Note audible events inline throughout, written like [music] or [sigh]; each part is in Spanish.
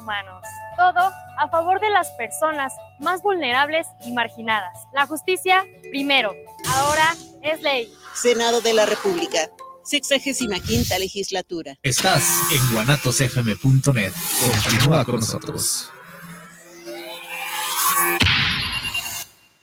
humanos. Todo a favor de las personas más vulnerables y marginadas. La justicia, primero, ahora es ley. Senado de la República. Sexagésima quinta legislatura. Estás en guanatosfm.net. Continúa con nosotros.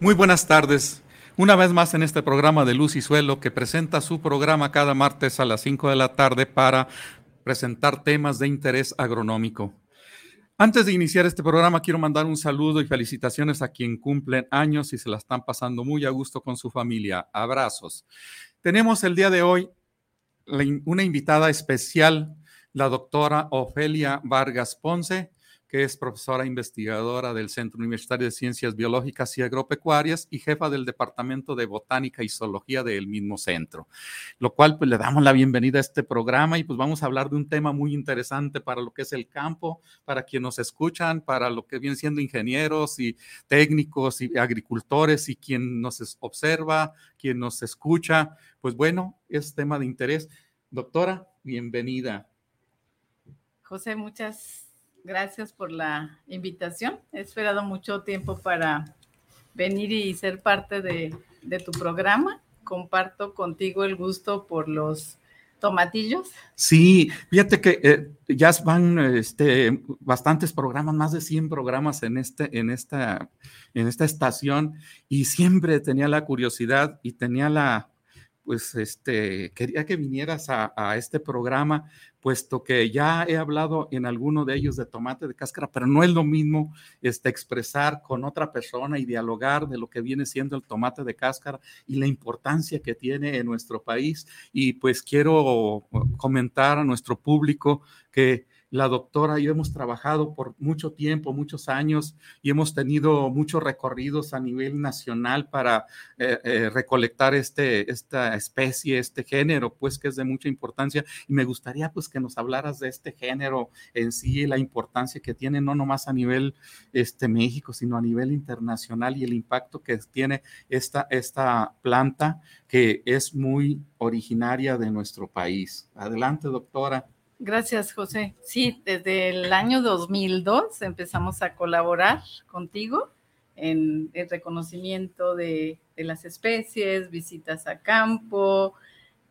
Muy buenas tardes. Una vez más en este programa de Luz y Suelo que presenta su programa cada martes a las 5 de la tarde para presentar temas de interés agronómico. Antes de iniciar este programa, quiero mandar un saludo y felicitaciones a quien cumplen años y se la están pasando muy a gusto con su familia. Abrazos. Tenemos el día de hoy una invitada especial, la doctora Ofelia Vargas Ponce que es profesora investigadora del Centro Universitario de Ciencias Biológicas y Agropecuarias y jefa del Departamento de Botánica y Zoología del mismo centro. Lo cual, pues le damos la bienvenida a este programa y pues vamos a hablar de un tema muy interesante para lo que es el campo, para quienes nos escuchan, para lo que vienen siendo ingenieros y técnicos y agricultores y quien nos observa, quien nos escucha. Pues bueno, es tema de interés. Doctora, bienvenida. José, muchas gracias por la invitación. He esperado mucho tiempo para venir y ser parte de, tu programa. Comparto contigo el gusto por los tomatillos. Sí, fíjate que eh, ya van este, bastantes programas, más de 100 programas en, este, en, esta, en esta estación y siempre tenía la curiosidad y tenía la, pues, este, quería que vinieras a este programa puesto que ya he hablado en alguno de ellos de tomate de cáscara, pero no es lo mismo este, expresar con otra persona y dialogar de lo que viene siendo el tomate de cáscara y la importancia que tiene en nuestro país. Y pues quiero comentar a nuestro público que la doctora y yo hemos trabajado por mucho tiempo, muchos años, y hemos tenido muchos recorridos a nivel nacional para eh, eh, recolectar este, esta especie, este género, pues que es de mucha importancia. Y me gustaría pues que nos hablaras de este género en sí, la importancia que tiene no nomás a nivel este, México, sino a nivel internacional y el impacto que tiene esta, esta planta que es muy originaria de nuestro país. Adelante, doctora. Gracias, José. Sí, desde el año 2002 empezamos a colaborar contigo en el reconocimiento de, las especies, visitas a campo,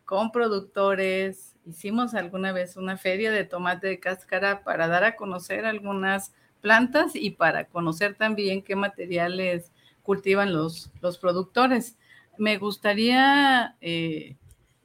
con productores. Hicimos alguna vez una feria de tomate de cáscara para dar a conocer algunas plantas y para conocer también qué materiales cultivan los, los productores. Me gustaría eh,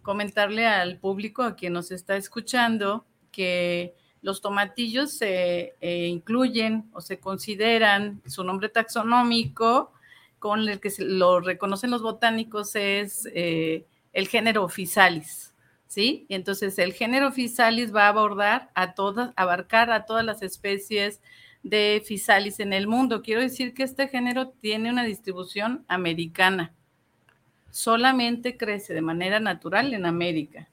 comentarle al público, a quien nos está escuchando, que los tomatillos se eh, incluyen o se consideran, su nombre taxonómico con el que lo reconocen los botánicos es eh, el género Physalis, ¿sí? Entonces el género Physalis va a abordar a todas, abarcar a todas las especies de Physalis en el mundo. Quiero decir que este género tiene una distribución americana. Solamente crece de manera natural en América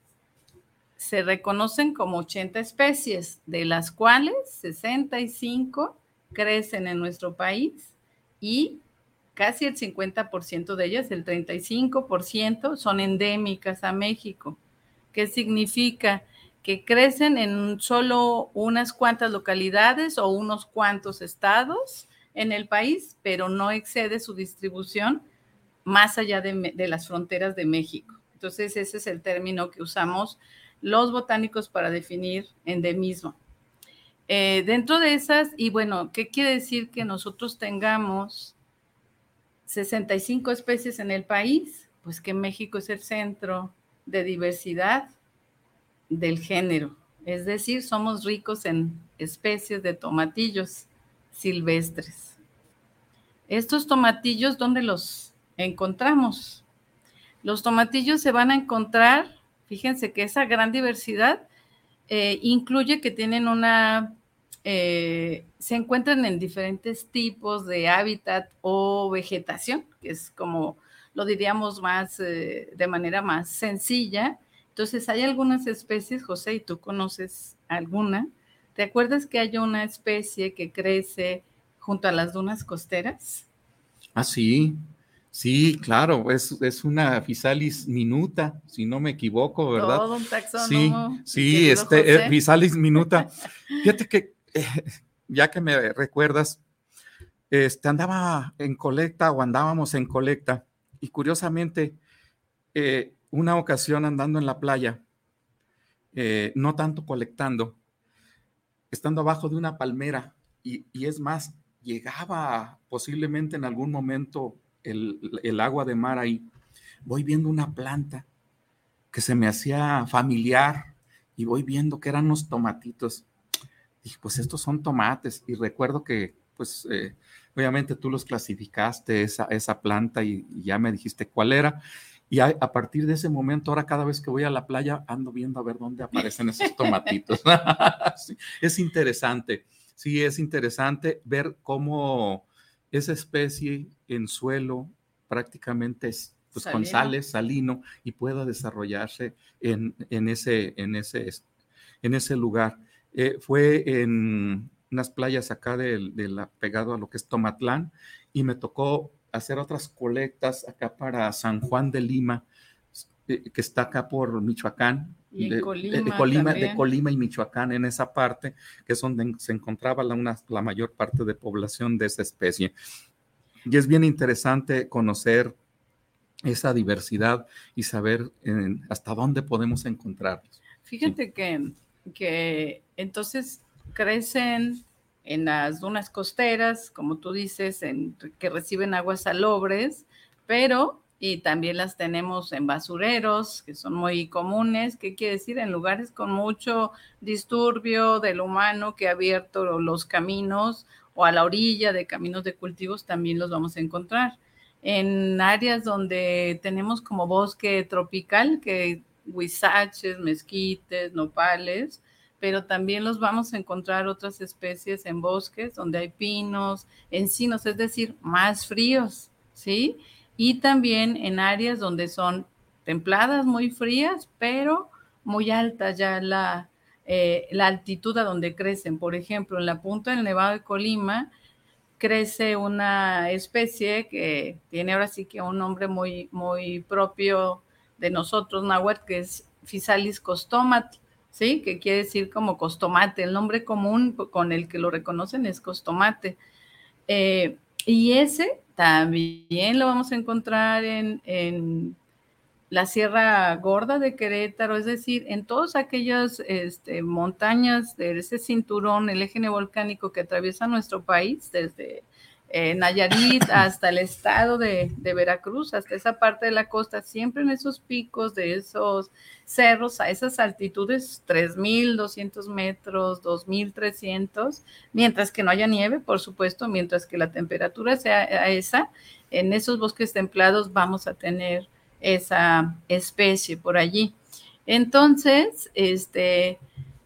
se reconocen como 80 especies, de las cuales 65 crecen en nuestro país y casi el 50% de ellas, el 35%, son endémicas a México. ¿Qué significa? Que crecen en solo unas cuantas localidades o unos cuantos estados en el país, pero no excede su distribución más allá de, las fronteras de México. Entonces, ese es el término que usamos los botánicos para definir endemismo. Eh, dentro de esas, y bueno, ¿qué quiere decir que nosotros tengamos 65 especies en el país? Pues que México es el centro de diversidad del género. Es decir, somos ricos en especies de tomatillos silvestres. Estos tomatillos, ¿dónde los encontramos? Los tomatillos se van a encontrar Fíjense que esa gran diversidad eh, incluye que tienen una eh, se encuentran en diferentes tipos de hábitat o vegetación, que es como lo diríamos más eh, de manera más sencilla. Entonces, hay algunas especies, José, y tú conoces alguna. ¿Te acuerdas que hay una especie que crece junto a las dunas costeras? Ah, sí, sí, claro, es, es una Physalis minuta, si no me equivoco, ¿verdad? Todo un taxónomo. Sí, sí, este, Physalis minuta. [laughs] Fíjate que [laughs] ya que me recuerdas, este, andaba en colecta o andábamos en colecta y curiosamente, eh, una ocasión andando en la playa, eh, no tanto colectando, estando abajo de una palmera y, es más, llegaba posiblemente en algún momento el, agua de mar ahí, voy viendo una planta que se me hacía familiar y voy viendo que eran unos tomatitos dije, pues estos son tomates. Y recuerdo que, pues, eh, obviamente tú los clasificaste, esa, esa planta, y, ya me dijiste cuál era. Y a, partir de ese momento, ahora cada vez que voy a la playa, ando viendo a ver dónde aparecen esos tomatitos. [laughs] es interesante, sí, es interesante ver cómo esa especie en suelo prácticamente es pues, con sales, salino, y pueda desarrollarse en, en, ese, en, ese, en ese lugar. Eh, fue en unas playas acá de, la, pegado a lo que es Tomatlán y me tocó hacer otras colectas acá para San Juan de Lima, que está acá por Michoacán, y de, Colima, de, Colima, y Michoacán, en esa parte, que es donde se encontraba la, una, la mayor parte de población de esa especie. Y es bien interesante conocer esa diversidad y saber hasta dónde podemos encontrarlos. Fíjate que que entonces crecen en las dunas costeras, como tú dices, en, que reciben aguas salobres, pero y también las tenemos en basureros, que son muy comunes, ¿qué quiere decir? En lugares con mucho disturbio del humano que ha abierto los caminos o a la orilla de caminos de cultivos también los vamos a encontrar. En áreas donde tenemos como bosque tropical, que huizaches, mezquites, nopales, pero también los vamos a encontrar otras especies en bosques donde hay pinos, encinos, es decir, más fríos, ¿sí? Y también en áreas donde son templadas, muy frías, pero muy altas ya la, eh, la altitud a donde crecen. Por ejemplo, en la punta del Nevado de Colima crece una especie que tiene ahora sí que un nombre muy, muy propio de nosotros, náhuatl, que es Physalis costomatl, ¿sí? Que quiere decir como costomate. El nombre común con el que lo reconocen es costomate. Eh, y ese también lo vamos a encontrar en, en, la Sierra Gorda de Querétaro, es decir, en todas aquellas este, montañas de ese cinturón, el eje volcánico que atraviesa nuestro país, desde eh, Nayarit [laughs] hasta el estado de, Veracruz, hasta esa parte de la costa, siempre en esos picos de esos cerros, a esas altitudes, 3.200 metros, 2.300, mientras que no haya nieve, por supuesto, mientras que la temperatura sea esa, en esos bosques templados vamos a tener esa especie por allí. Entonces, este,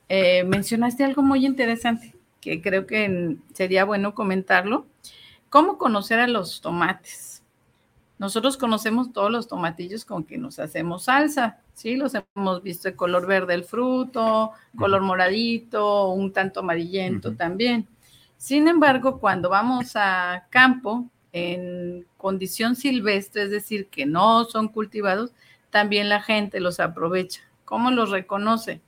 eh, mencionaste algo muy interesante que creo que sería bueno comentarlo ¿Cómo conocer a los tomates? Nosotros conocemos todos los tomatillos con que nos hacemos salsa, ¿sí? Los hemos visto de color verde el fruto, color moradito, un tanto amarillento también. Sin embargo, cuando vamos a campo, en condición silvestre, es decir, que no son cultivados, también la gente los aprovecha. ¿Cómo los reconoce?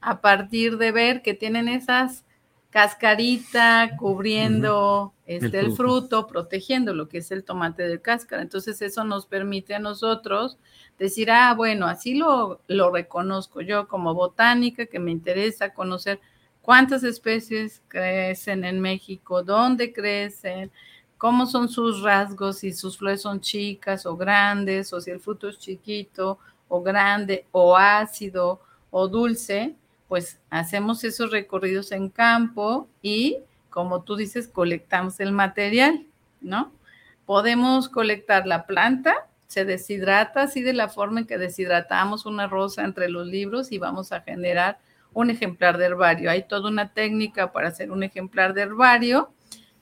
A partir de ver que tienen esas cascarita cubriendo este, el, fruto. protegiendo lo que es el tomate de cáscara. Entonces eso nos permite a nosotros decir, ah, bueno, así lo, lo reconozco yo como botánica, que me interesa conocer cuántas especies crecen en México, dónde crecen, cómo son sus rasgos, si sus flores son chicas o grandes, o si el fruto es chiquito o grande o ácido o dulce pues hacemos esos recorridos en campo y, como tú dices, colectamos el material, ¿no? Podemos colectar la planta, se deshidrata así de la forma en que deshidratamos una rosa entre los libros y vamos a generar un ejemplar de herbario. Hay toda una técnica para hacer un ejemplar de herbario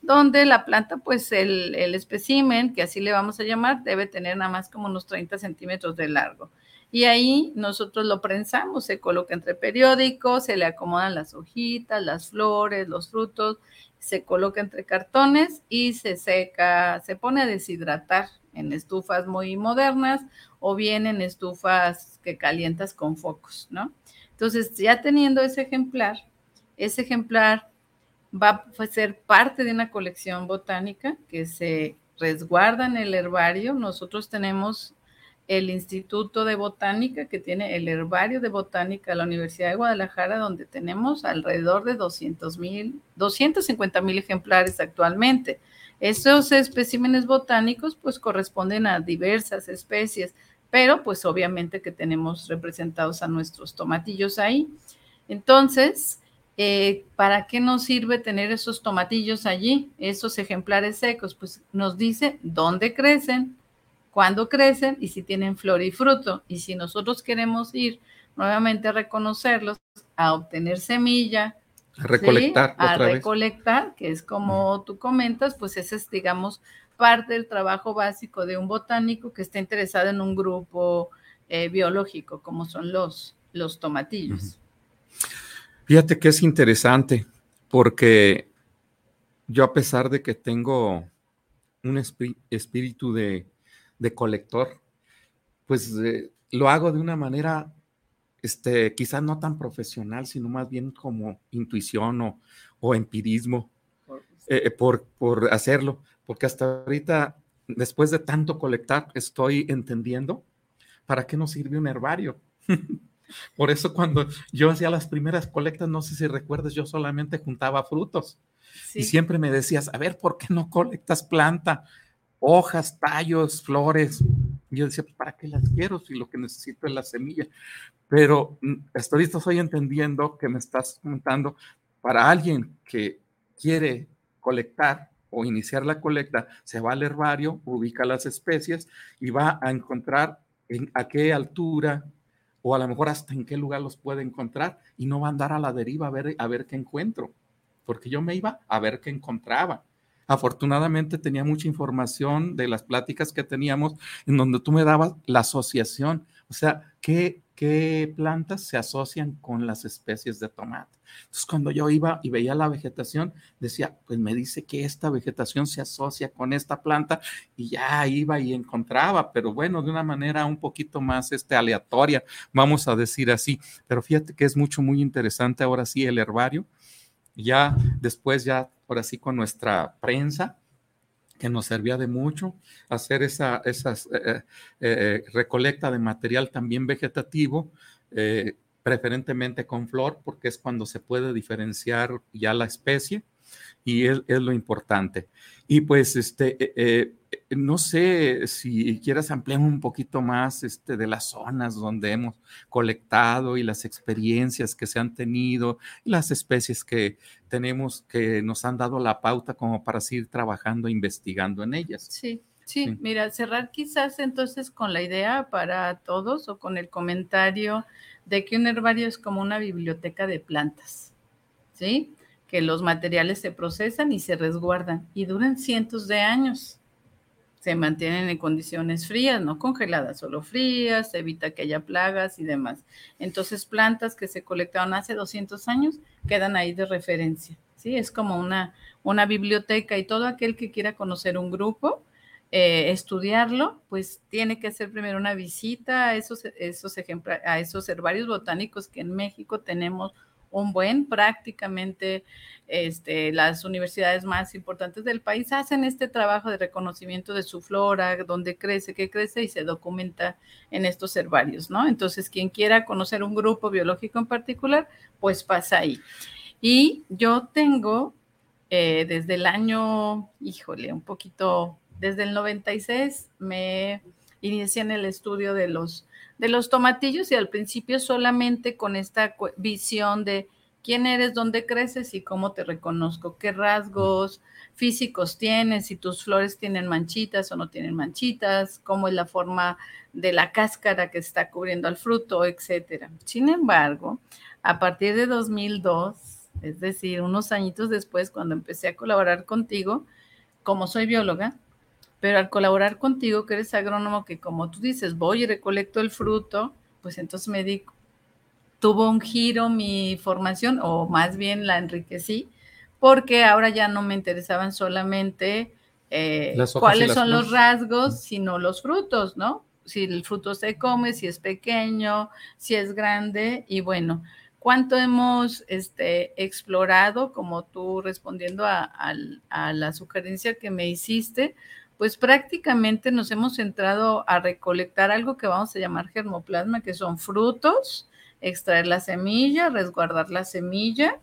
donde la planta, pues el, el espécimen, que así le vamos a llamar, debe tener nada más como unos 30 centímetros de largo. Y ahí nosotros lo prensamos, se coloca entre periódicos, se le acomodan las hojitas, las flores, los frutos, se coloca entre cartones y se seca, se pone a deshidratar en estufas muy modernas o bien en estufas que calientas con focos, ¿no? Entonces, ya teniendo ese ejemplar, ese ejemplar va a ser parte de una colección botánica que se resguarda en el herbario. Nosotros tenemos el Instituto de Botánica, que tiene el herbario de botánica de la Universidad de Guadalajara, donde tenemos alrededor de 200 mil, 250 mil ejemplares actualmente. Estos especímenes botánicos pues corresponden a diversas especies, pero pues obviamente que tenemos representados a nuestros tomatillos ahí. Entonces, eh, ¿para qué nos sirve tener esos tomatillos allí, esos ejemplares secos? Pues nos dice dónde crecen, cuándo crecen y si tienen flor y fruto. Y si nosotros queremos ir nuevamente a reconocerlos, a obtener semilla, a recolectar, a recolectar, que es como tú comentas, pues ese es, digamos, parte del trabajo básico de un botánico que está interesado en un grupo eh, biológico, como son los, los tomatillos. Fíjate que es interesante, porque yo a pesar de que tengo un espíritu de, colector, pues eh, lo hago de una manera, este, quizás no tan profesional, sino más bien como intuición o, o empirismo eh, por, por hacerlo, porque hasta ahorita, después de tanto colectar, estoy entendiendo para qué nos sirve un herbario. [laughs] Por eso cuando yo hacía las primeras colectas, no sé si recuerdas, yo solamente juntaba frutos. Y siempre me decías, a ver, ¿por qué no colectas planta? Hojas, tallos, flores. Yo decía, pues, ¿para qué las quiero si lo que necesito es la semilla? Pero mm, hasta ahorita estoy entendiendo que me estás contando para alguien que quiere colectar o iniciar la colecta, se va al herbario, ubica las especies y va a encontrar en a qué altura, o a lo mejor hasta en qué lugar los puede encontrar y no va a andar a la deriva a ver, a ver qué encuentro, porque yo me iba a ver qué encontraba. Afortunadamente tenía mucha información de las pláticas que teníamos en donde tú me dabas la asociación, o sea, qué, qué plantas se asocian con las especies de tomate. Entonces, cuando yo iba y veía la vegetación, decía, pues me dice que esta vegetación se asocia con esta planta y ya iba y encontraba, pero bueno, de una manera un poquito más este, aleatoria, vamos a decir así. Pero fíjate que es mucho, muy interesante ahora sí el herbario. Ya después, ya ahora sí con nuestra prensa, que nos servía de mucho, hacer esa esas, eh, eh, eh, recolecta de material también vegetativo, preferentemente con flor, porque es cuando se puede diferenciar ya la especie y es, lo importante. Y pues, este, no sé si quieras ampliar un poquito más este, de las zonas donde hemos colectado y las experiencias que se han tenido y las especies que tenemos que nos han dado la pauta como para seguir trabajando, e investigando en ellas. Sí. Sí, mira, cerrar quizás entonces con la idea para todos o con el comentario de que un herbario es como una biblioteca de plantas, ¿sí? Que los materiales se procesan y se resguardan y duran cientos de años se mantienen en condiciones frías, no congeladas, solo frías, se evita que haya plagas y demás. Entonces, plantas que se colectaron hace 200 años quedan ahí de referencia, ¿sí? Es como una, una biblioteca y todo aquel que quiera conocer un grupo, eh, estudiarlo, pues tiene que hacer primero una visita a esos, a esos herbarios botánicos que en México tenemos un buen, prácticamente este, las universidades más importantes del país hacen este trabajo de reconocimiento de su flora, dónde crece, qué crece y se documenta en estos herbarios, ¿no? Entonces, quien quiera conocer un grupo biológico en particular, pues pasa ahí. Y yo tengo eh, desde el año, híjole, un poquito, desde el 96 me inicié en el estudio de los de los tomatillos y al principio solamente con esta visión de quién eres, dónde creces y cómo te reconozco, qué rasgos físicos tienes, si tus flores tienen manchitas o no tienen manchitas, cómo es la forma de la cáscara que está cubriendo al fruto, etcétera. Sin embargo, A partir de 2002, es decir, unos añitos después, cuando empecé a colaborar contigo, como soy bióloga, pero al colaborar contigo, que eres agrónomo, que como tú dices, voy y recolecto el fruto, pues entonces me di, tuvo un giro mi formación, o más bien la enriquecí, porque ahora ya no me interesaban solamente eh, cuáles son los rasgos, sino los frutos, ¿no? Si el fruto se come, si es pequeño, si es grande, y bueno, cuánto hemos este, explorado, como tú respondiendo a, a, la sugerencia que me hiciste, pues prácticamente nos hemos centrado a recolectar algo que vamos a llamar germoplasma, que son frutos, extraer la semilla, resguardar la semilla,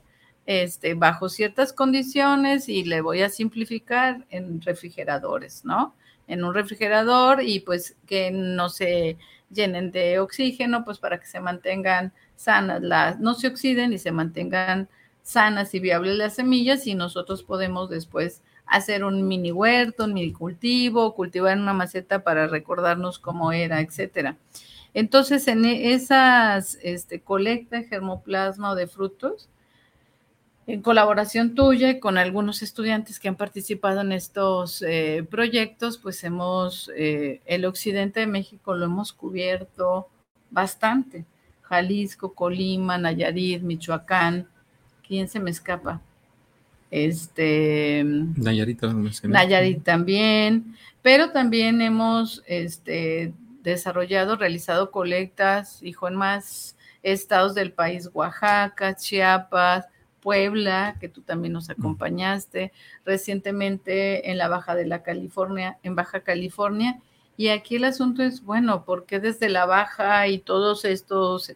este, bajo ciertas condiciones y le voy a simplificar en refrigeradores, ¿no? En un refrigerador y pues que no se llenen de oxígeno, pues para que se mantengan sanas, las, no se oxiden y se mantengan sanas y viables las semillas y nosotros podemos después hacer un mini huerto, un mini cultivo, cultivar una maceta para recordarnos cómo era, etcétera. Entonces, en esas este, colecta de germoplasma o de frutos, en colaboración tuya y con algunos estudiantes que han participado en estos eh, proyectos, pues hemos, eh, el occidente de México lo hemos cubierto bastante. Jalisco, Colima, Nayarit, Michoacán, ¿quién se me escapa? Este, Nayarit, Nayarit también, pero también hemos este, desarrollado, realizado colectas, hijo, en más estados del país, Oaxaca, Chiapas, Puebla, que tú también nos acompañaste, recientemente en la Baja de la California, en Baja California, y aquí el asunto es, bueno, ¿por qué desde la Baja y todos estos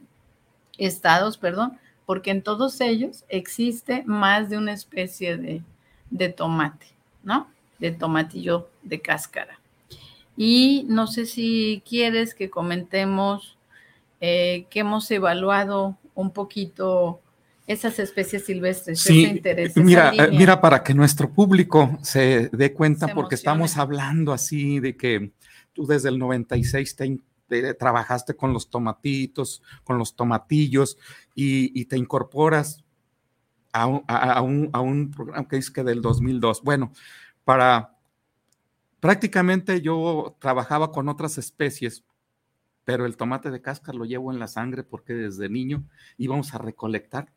estados, perdón? Porque en todos ellos existe más de una especie de, tomate, ¿no? De tomatillo de cáscara. Y no sé si quieres que comentemos eh, que hemos evaluado un poquito esas especies silvestres. Sí, mira, eh, mira, para que nuestro público se dé cuenta, porque estamos hablando así de que tú desde el 96 te, trabajaste con los tomatitos, con los tomatillos y, te incorporas a un, programa que es que del 2002. Bueno, para prácticamente yo trabajaba con otras especies, pero el tomate de cáscara lo llevo en la sangre porque desde niño íbamos a recolectar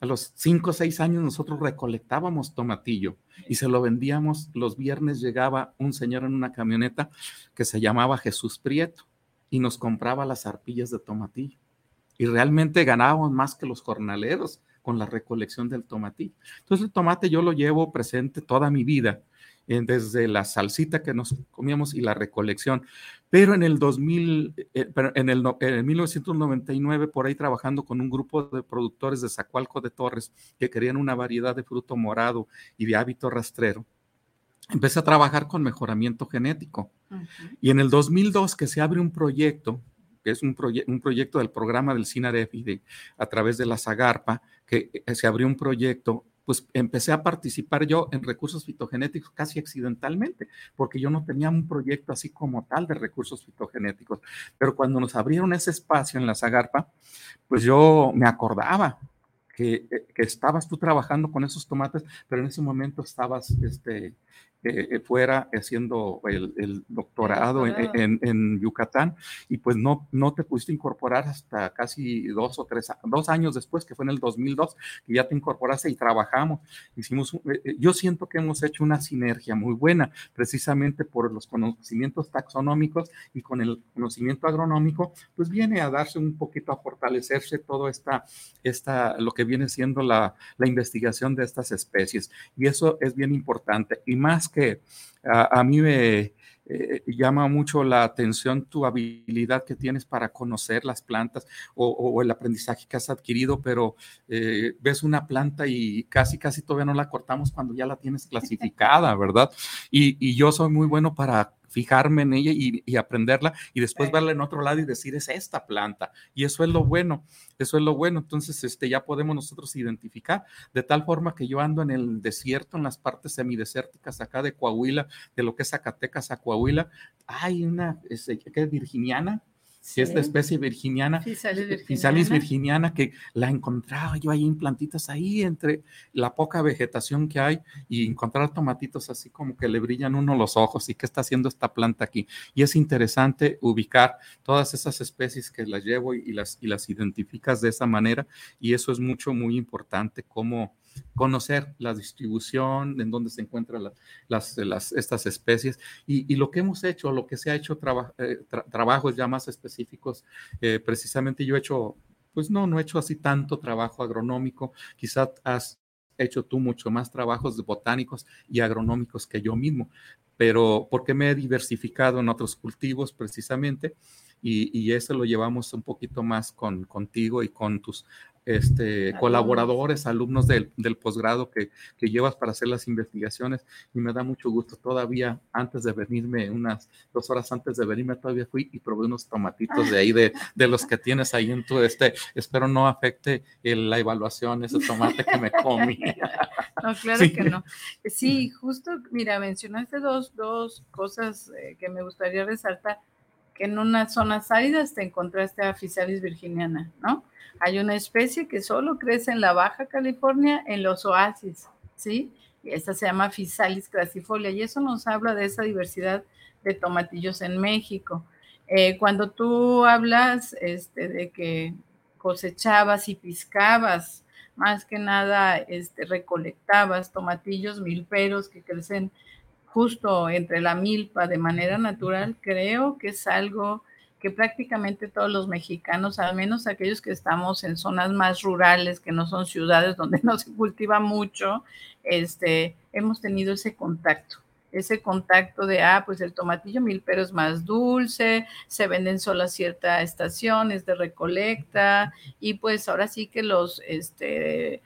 a los cinco o seis años nosotros recolectábamos tomatillo y se lo vendíamos. Los viernes llegaba un señor en una camioneta que se llamaba Jesús Prieto y nos compraba las arpillas de tomatillo. Y realmente ganábamos más que los jornaleros con la recolección del tomatillo. Entonces el tomate yo lo llevo presente toda mi vida desde la salsita que nos comíamos y la recolección. Pero en el 2000, eh, en, el, en 1999, por ahí trabajando con un grupo de productores de Zacualco de Torres que querían una variedad de fruto morado y de hábito rastrero, empecé a trabajar con mejoramiento genético. Y en el 2002 que se abre un proyecto, que es un, un proyecto del programa del CINAREF y de, a través de la Zagarpa, que eh, se abrió un proyecto pues empecé a participar yo en recursos fitogenéticos casi accidentalmente, porque yo no tenía un proyecto así como tal de recursos fitogenéticos. Pero cuando nos abrieron ese espacio en la Zagarpa, pues yo me acordaba que, eh, que, estabas tú trabajando con esos tomates, pero en ese momento estabas este, eh, eh, fuera haciendo el, doctorado, En, Yucatán y pues no, no te pudiste incorporar hasta casi dos o tres, dos años después, que fue en el 2002, que ya te incorporaste y trabajamos. Hicimos, eh, yo siento que hemos hecho una sinergia muy buena, precisamente por los conocimientos taxonómicos y con el conocimiento agronómico, pues viene a darse un poquito a fortalecerse todo esta, esta lo que viene siendo la, la investigación de estas especies. Y eso es bien importante. Y más que a, mí me eh, llama mucho la atención tu habilidad que tienes para conocer las plantas o, el aprendizaje que has adquirido, pero eh, ves una planta y casi, casi todavía no la cortamos cuando ya la tienes clasificada, ¿verdad? y yo soy muy bueno para fijarme en ella y, aprenderla y después verla en otro lado y decir es esta planta. Y eso es lo bueno, eso es lo bueno. Entonces, este, ya podemos nosotros identificar de tal forma que yo ando en el desierto, en las partes semidesérticas acá de Coahuila, de lo que es Zacatecas a Coahuila. Hay una, este, que es virginiana, que es la Sí. especie virginiana, Physalis virginiana. Que la encontraba yo ahí en plantitas, ahí entre la poca vegetación que hay y encontrar tomatitos así como que le brillan uno los ojos y qué está haciendo esta planta aquí. Y es interesante ubicar todas esas especies que las llevo y, y las, y las identificas de esa manera y eso es mucho, muy importante, cómo conocer la distribución, en dónde se encuentran la- las, las, estas especies. Y, y lo que hemos hecho, lo que se ha hecho, traba- eh, tra- trabajos ya más específicos, eh, precisamente yo he hecho, pues no, no he hecho así tanto trabajo agronómico, quizás has hecho tú mucho más trabajos botánicos y agronómicos que yo mismo, pero porque me he diversificado en otros cultivos precisamente y, y eso lo llevamos un poquito más con, contigo y con tus este, colaboradores, alumnos del, del posgrado que, que llevas para hacer las investigaciones y me da mucho gusto. Todavía antes de venirme, unas dos horas antes de venirme, todavía fui y probé unos tomatitos de ahí, de, de los que tienes ahí en tu, este, espero no afecte el- la evaluación, ese tomate que me [laughs] comí. No, [laughs] claro Sí. que no. Sí, justo, mira, mencionaste dos, dos cosas eh, que me gustaría resaltar, en unas zonas áridas te encontraste a Physalis virginiana, ¿no? Hay una especie que solo crece en la Baja California, en los oasis, ¿sí? Y esta se llama Physalis crassifolia, y eso nos habla de esa diversidad de tomatillos en México. Eh, cuando tú hablas este, de que cosechabas y piscabas, más que nada este, recolectabas tomatillos milperos que crecen justo entre la milpa de manera natural, creo que es algo que prácticamente todos los mexicanos, al menos aquellos que estamos en zonas más rurales, que no son ciudades donde [laughs] no se cultiva mucho, este, hemos tenido ese contacto, ese contacto de, ah, pues el tomatillo milpero es más dulce, se venden solo a cierta estación, es de recolecta, y pues ahora sí que los, este,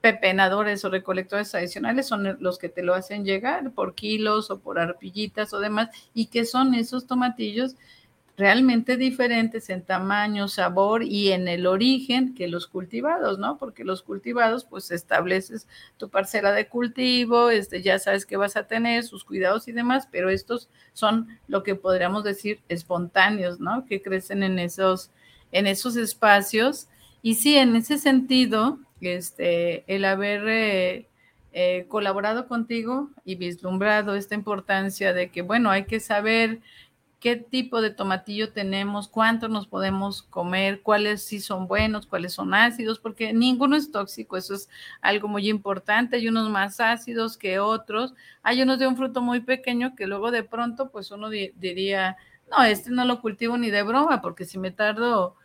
pepenadores o recolectores adicionales son los que te lo hacen llegar por kilos o por arpillitas o demás, y que son esos tomatillos realmente diferentes en tamaño, sabor y en el origen que los cultivados, ¿no? Porque los cultivados, pues estableces tu parcela de cultivo, este, ya sabes que vas a tener, sus cuidados y demás, pero estos son lo que podríamos decir espontáneos, ¿no? Que crecen en esos, en esos espacios. Y sí, en ese sentido, este, el haber eh, eh, colaborado contigo y vislumbrado esta importancia de que, bueno, hay que saber qué tipo de tomatillo tenemos, cuánto nos podemos comer, cuáles sí son buenos, cuáles son ácidos, porque ninguno es tóxico, eso es algo muy importante. Hay unos más ácidos que otros, hay unos de un fruto muy pequeño que luego de pronto, pues uno di diría, no, este no lo cultivo ni de broma, porque si me tardo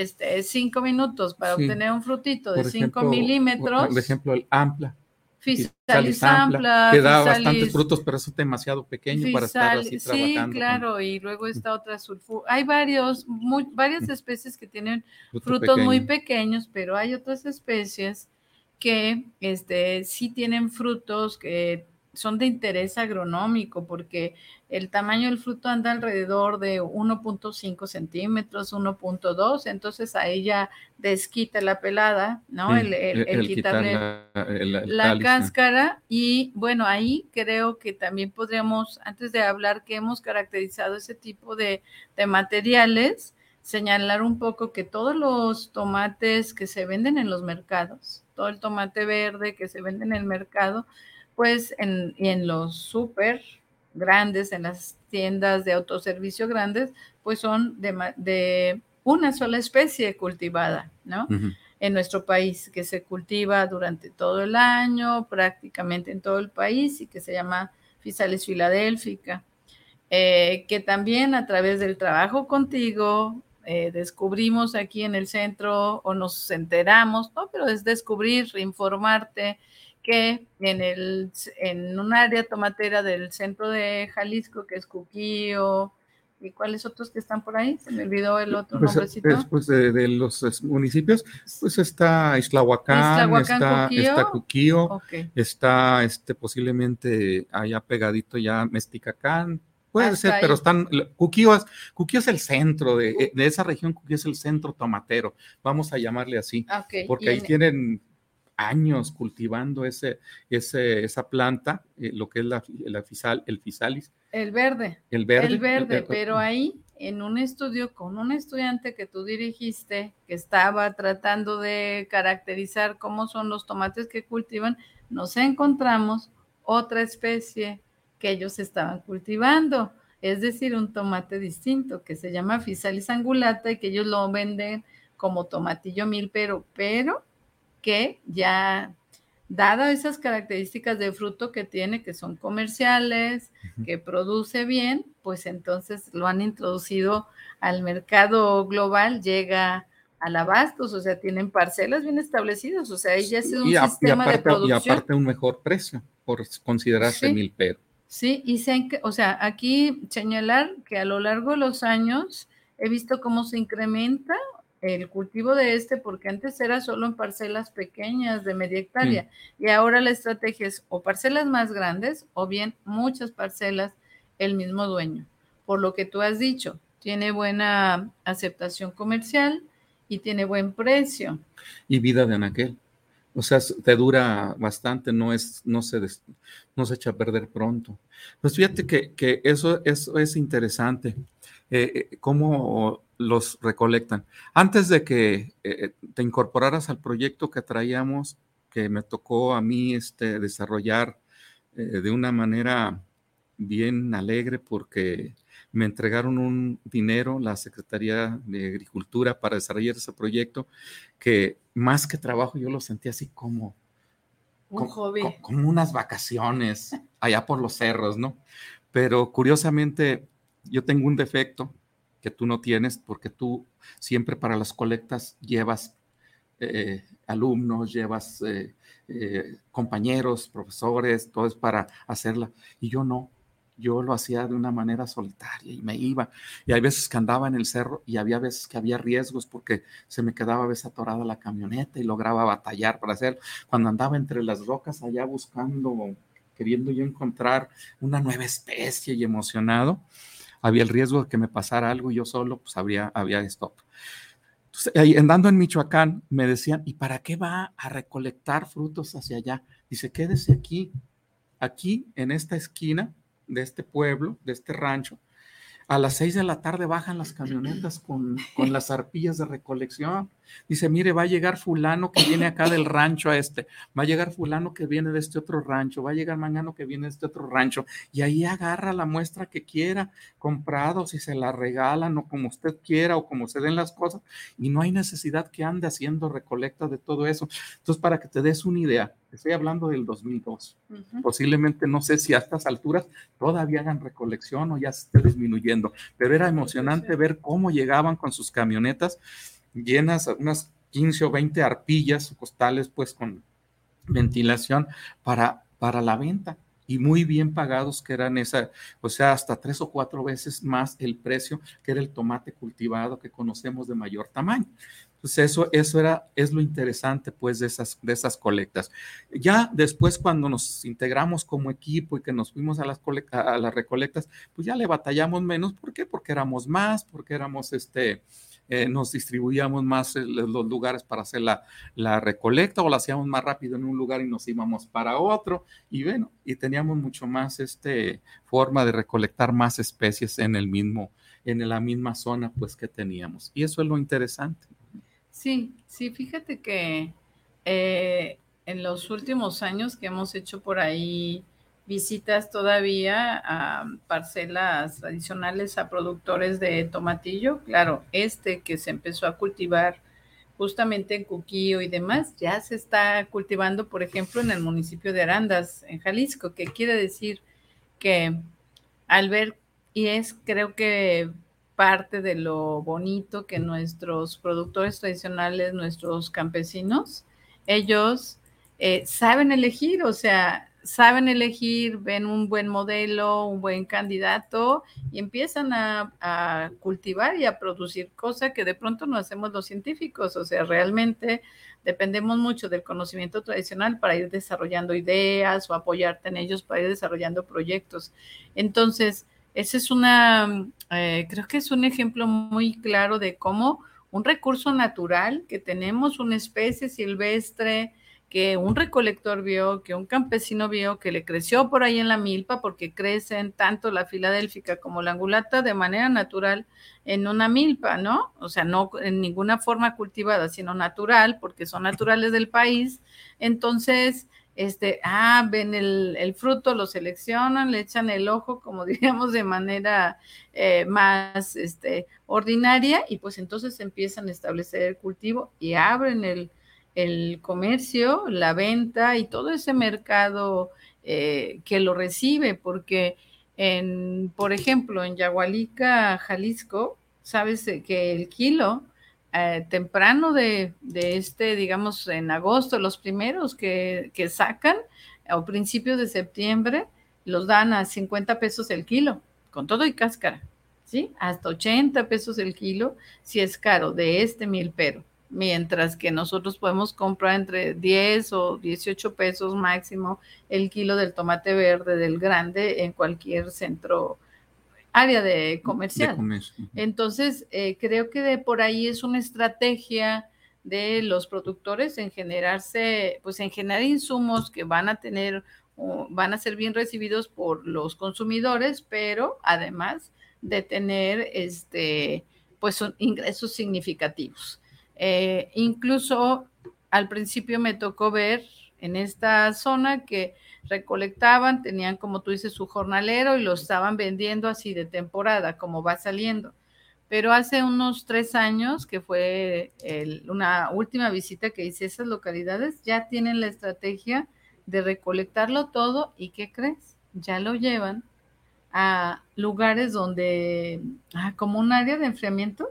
este, cinco minutos para Sí. obtener un frutito de Por cinco ejemplo, milímetros, Por ejemplo, el ampla. Physalis ampla, ampla, que da bastantes Physalis- frutos, pero es demasiado pequeño para estar así sí, trabajando. con claro, y luego está otra sulfur. Hay varios, muy- varias especies que tienen fruto frutos muy pequeño. pequeños, pero hay otras especies que este, sí tienen frutos que son de interés agronómico, porque el tamaño del fruto anda alrededor de 1.5 centímetros, 1.2, entonces ahí ya desquita la pelada, ¿no? El, el- el quitar quitarle la, la cáscara y bueno, ahí creo que también podríamos, antes de hablar que hemos caracterizado ese tipo de, de materiales, señalar un poco que todos los tomates que se venden en los mercados, todo el tomate verde que se vende en el mercado, pues en, en los súper grandes, en las tiendas de autoservicio grandes, pues son de, una sola especie cultivada, ¿no? Ujú. en nuestro país, que se cultiva durante todo el año, prácticamente en todo el país, y que se llama Physalis filadélfica, eh, que también a través del trabajo contigo eh, descubrimos aquí en el centro o nos enteramos, ¿no? Pero es descubrir, informarte que en, el, en un área tomatera del centro de Jalisco, que es Cuquío, ¿y cuáles otros que están por ahí? Se me olvidó el otro Pues, nombrecito. después de, de los municipios, pues está Islahuacán, Islahuacán, está Cuquío. está Cuquío, Ok. está este posiblemente allá pegadito ya Mesticacán. Puede Hasta ser, ahí. pero están, Cuquío es, Cuquío es el centro de, de esa región, Cuquío es el centro tomatero, vamos a llamarle así, porque ahí en- tienen años cultivando ese, ese, esa planta, eh, lo que es la, la fisal, el fisalis, El verde, el verde. el verde, pero ahí en un estudio con un estudiante que tú dirigiste, que estaba tratando de caracterizar cómo son los tomates que cultivan, nos encontramos otra especie que ellos estaban cultivando, es decir, un tomate distinto que se llama Physalis angulata y que ellos lo venden como tomatillo mil, pero, pero que ya dado esas características de fruto que tiene, que son comerciales, que produce bien, pues entonces lo han introducido al mercado global, llega al abastos, o sea, tienen parcelas bien establecidas, o sea, ahí ya sido un sistema de producción. Y aparte un mejor precio, por considerarse mil pero. Sí, y que, o sea, aquí señalar que a lo largo de los años he visto cómo se incrementa el cultivo de este, porque antes era solo en parcelas pequeñas de media hectárea, y ahora la estrategia es o parcelas más grandes o bien muchas parcelas el mismo dueño. Por lo que tú has dicho, tiene buena aceptación comercial y tiene buen precio. Y vida de anaquel. O sea, te dura bastante, no, es, no, se, no se echa a perder pronto. Pues fíjate que, que eso, eso, es interesante, eh, eh, cómo los recolectan. Antes de que eh, te incorporaras al proyecto que traíamos, que me tocó a mí este, desarrollar de una manera bien alegre porque me entregaron un dinero, la Secretaría de Agricultura, para desarrollar ese proyecto, que más que trabajo yo lo sentí así como... Un hobby. Como, unas vacaciones allá por los cerros, ¿no? Pero curiosamente yo tengo un defecto que tú no tienes porque tú siempre para las colectas llevas eh, alumnos, llevas eh, eh, compañeros, profesores, todo es para hacerla. Y yo no, yo lo hacía de una manera solitaria y me iba. Y hay veces que andaba en el cerro y había veces que había riesgos porque se me quedaba a veces atorada la camioneta y lograba batallar para hacer. Cuando andaba entre las rocas allá buscando, queriendo yo encontrar una nueva especie y emocionado, había el riesgo de que me pasara algo y yo solo, pues habría, había stop. Entonces, andando en Michoacán, me decían, ¿y para qué va a recolectar frutos hacia allá? Dice, quédese aquí, aquí en esta esquina, de este pueblo, de este rancho, a las seis de la tarde bajan las camionetas con, con, las arpillas de recolección. Dice, mire, va a llegar fulano que viene acá del rancho a este, va a llegar fulano que viene de este otro rancho, va a llegar mañana que viene de este otro rancho, y ahí agarra la muestra que quiera, comprado, si se la regalan o como usted quiera o como se den las cosas, y no hay necesidad que ande haciendo recolecta de todo eso. Entonces, para que te des una idea, estoy hablando del 2002. Posiblemente, no sé si a estas alturas todavía hagan recolección o ya se esté disminuyendo, pero era emocionante ver cómo llegaban con sus camionetas llenas, unas 15 o 20 arpillas o costales, pues con ventilación para, para la venta y muy bien pagados que eran esa, o sea, hasta tres o cuatro veces más el precio que era el tomate cultivado que conocemos de mayor tamaño. Pues eso, eso era, es lo interesante pues de esas, de esas colectas. Ya después cuando nos integramos como equipo y que nos fuimos a las, a las recolectas, pues ya le batallamos menos. ¿Por qué? Porque éramos más, porque éramos este, eh, nos distribuíamos más los lugares para hacer la, recolecta o la hacíamos más rápido en un lugar y nos íbamos para otro. Y bueno, y teníamos mucho más este, forma de recolectar más especies en el mismo, en la misma zona pues que teníamos. Y eso es lo interesante. Sí, sí, fíjate que eh, en los últimos años que hemos hecho por ahí visitas todavía a parcelas tradicionales a productores de tomatillo, claro, este que se empezó a cultivar justamente en Cuquío y demás, ya se está cultivando, por ejemplo, en el municipio de Arandas, en Jalisco, que quiere decir que al ver, y es creo que parte de lo bonito que nuestros productores tradicionales, nuestros campesinos, ellos eh, saben elegir, o sea, saben elegir, ven un buen modelo, un buen candidato y empiezan a, a, cultivar y a producir cosas que de pronto no hacemos los científicos. O sea, realmente dependemos mucho del conocimiento tradicional para ir desarrollando ideas o apoyarte en ellos para ir desarrollando proyectos. Entonces, ese es una, eh, creo que es un ejemplo muy claro de cómo un recurso natural que tenemos, una especie silvestre que un recolector vio, que un campesino vio, que le creció por ahí en la milpa, porque crecen tanto la filadélfica como la angulata de manera natural en una milpa, ¿no? O sea, no en ninguna forma cultivada, sino natural, porque son naturales del país. Entonces, este, ah, ven el, fruto, lo seleccionan, le echan el ojo, como [laughs] diríamos, de manera eh, más este, ordinaria, y pues entonces empiezan a establecer el cultivo y abren el, comercio, la venta y todo ese mercado eh, que lo recibe, porque en, por ejemplo, en Yagualica, Jalisco, sabes que el kilo eh, temprano de, este, digamos, en agosto, los primeros que, sacan, a principios de septiembre, los dan a 50 pesos el kilo, con todo y cáscara, ¿sí? Hasta 80 pesos el kilo, si es caro, de este mil pero. Mientras que nosotros podemos comprar entre 10 o 18 pesos máximo el kilo del tomate verde del grande en cualquier centro área de comercial. Entonces, eh, creo que de por ahí es una estrategia de los productores en generarse, pues en generar insumos que van a tener, van a ser bien recibidos por los consumidores, pero además de tener este, pues son ingresos significativos. Eh, incluso al principio me tocó ver en esta zona que recolectaban, tenían como tú dices su jornalero y lo estaban vendiendo así de temporada, como va saliendo. Pero hace unos tres años, que fue una última visita que hice a esas localidades, ya tienen la estrategia de recolectarlo todo y ¿qué crees? Ya lo llevan a lugares donde, ah, como un área de enfriamiento,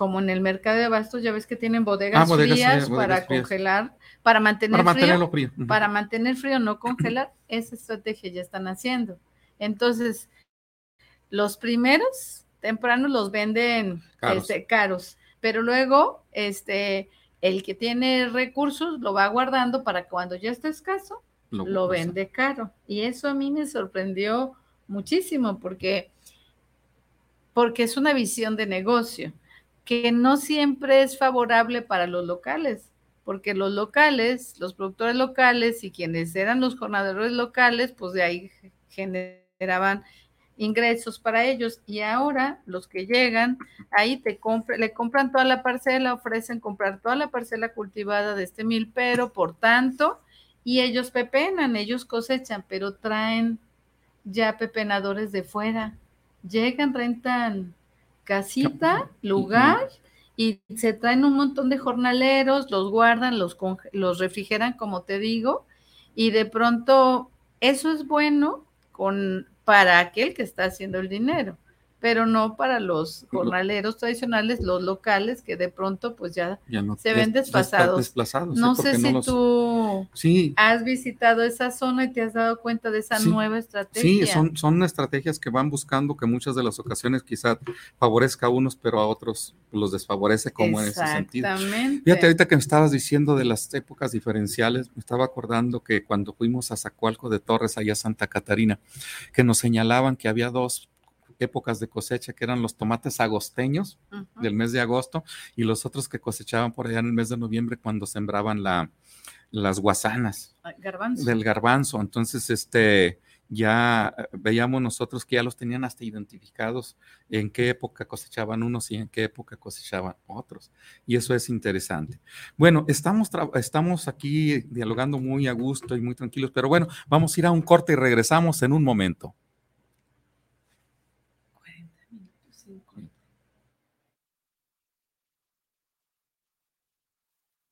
como en el mercado de abastos, ya ves que tienen bodegas, ah, frías para congelar, para mantener frío, para mantener frío, no congelar, [clears throat] esa estrategia ya están haciendo. Entonces, los primeros tempranos los venden caros, este, caros pero luego, este, el que tiene recursos lo va guardando para cuando ya está escaso, lo, lo vende caro. Y eso a mí me sorprendió muchísimo porque, porque es una visión de negocio que no siempre es favorable para los locales, porque los locales, los productores locales y quienes eran los jornaleros locales, pues de ahí generaban ingresos para ellos. Y ahora los que llegan ahí te le compran toda la parcela, ofrecen comprar toda la parcela cultivada de este mil, pero por tanto, y ellos pepenan, ellos cosechan, pero traen ya pepenadores de fuera, llegan, rentan casita, lugar, y se traen un montón de jornaleros, los guardan, los, los refrigeran, como te digo, y de pronto eso es bueno con, para aquel que está haciendo el dinero pero no para los jornaleros tradicionales, los locales, que de pronto pues ya, se ven desplazados. no sé si tú has visitado esa zona y te has dado cuenta de esa nueva estrategia. Sí, son, son estrategias que van buscando que muchas de las ocasiones quizá favorezca a unos, pero a otros los desfavorece como en ese sentido. Fíjate, ahorita que me estabas diciendo de las épocas diferenciales, me estaba acordando que cuando fuimos a Zacualco de Torres, allá a Santa Catarina, que nos señalaban que había dos épocas de cosecha, que eran los tomates agosteños del mes de agosto y los otros que cosechaban por allá en el mes de noviembre cuando sembraban la, las guasanas del garbanzo. Entonces, este, ya eh, veíamos nosotros que ya los tenían hasta identificados en qué época cosechaban unos y en qué época cosechaban otros. Y eso es interesante. Bueno, estamos, estamos aquí dialogando muy a gusto y muy tranquilos, pero bueno, vamos a ir a un corte y regresamos en un momento.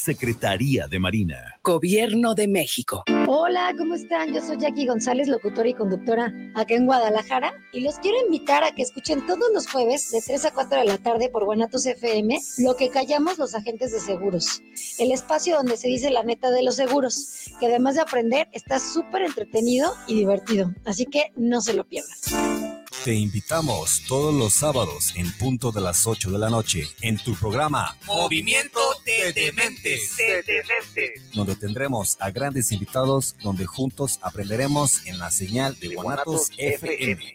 Secretaría de Marina. Gobierno de México. Hola, ¿cómo están? Yo soy Jackie González, locutora y conductora acá en Guadalajara. Y los quiero invitar a que escuchen todos los jueves de 3 a 4 de la tarde por Guanatos FM lo que callamos los agentes de seguros. El espacio donde se dice la neta de los seguros, que además de aprender está súper entretenido y divertido. Así que no se lo pierdan. Te invitamos todos los sábados en punto de las 8 de la noche en tu programa Movimiento de Dementes, donde tendremos a grandes invitados donde juntos aprenderemos en la señal de Guanatos FM.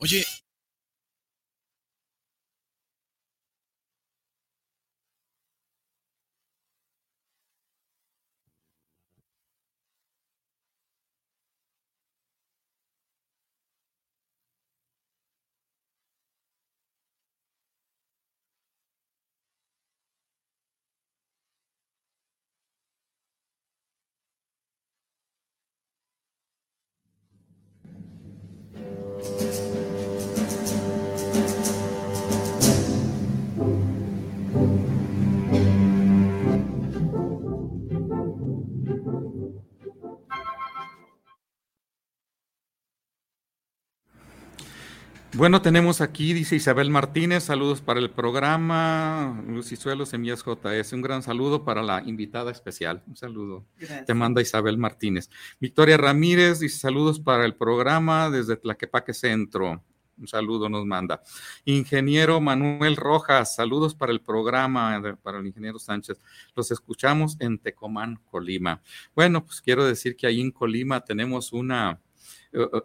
Oye, Bueno, tenemos aquí, dice Isabel Martínez, saludos para el programa. Lucisuelo Semillas JS, un gran saludo para la invitada especial. Un saludo. Gracias. Te manda Isabel Martínez. Victoria Ramírez dice saludos para el programa desde Tlaquepaque Centro. Un saludo nos manda. Ingeniero Manuel Rojas, saludos para el programa, de- para el ingeniero Sánchez. Los escuchamos en Tecomán, Colima. Bueno, pues quiero decir que ahí en Colima tenemos una,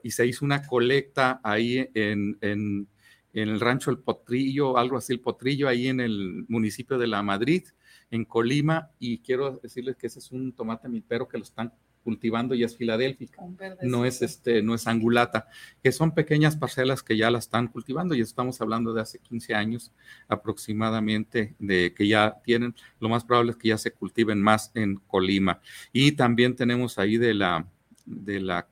y se hizo una colecta ahí en, en, en el rancho El Potrillo, algo así, El Potrillo, ahí en el municipio de La Madrid, en Colima, y quiero decirles que ese es un tomate milpero que lo están cultivando y es filadélfica, no es este, no es angulata, que son pequeñas parcelas que ya la están cultivando y estamos hablando de hace 15 años aproximadamente de que ya tienen, lo más probable es que ya se cultiven más en Colima. Y también tenemos ahí de la, de la,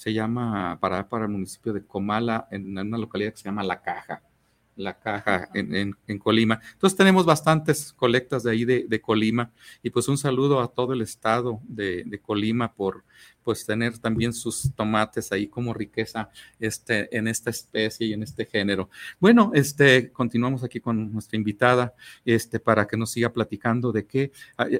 se llama para, para el municipio de Comala, en una localidad que se llama La Caja la caja en, en, en, Colima. Entonces tenemos bastantes colectas de ahí de, de, Colima y pues un saludo a todo el estado de, de, Colima por pues tener también sus tomates ahí como riqueza este, en esta especie y en este género. Bueno, este, continuamos aquí con nuestra invitada este, para que nos siga platicando de qué,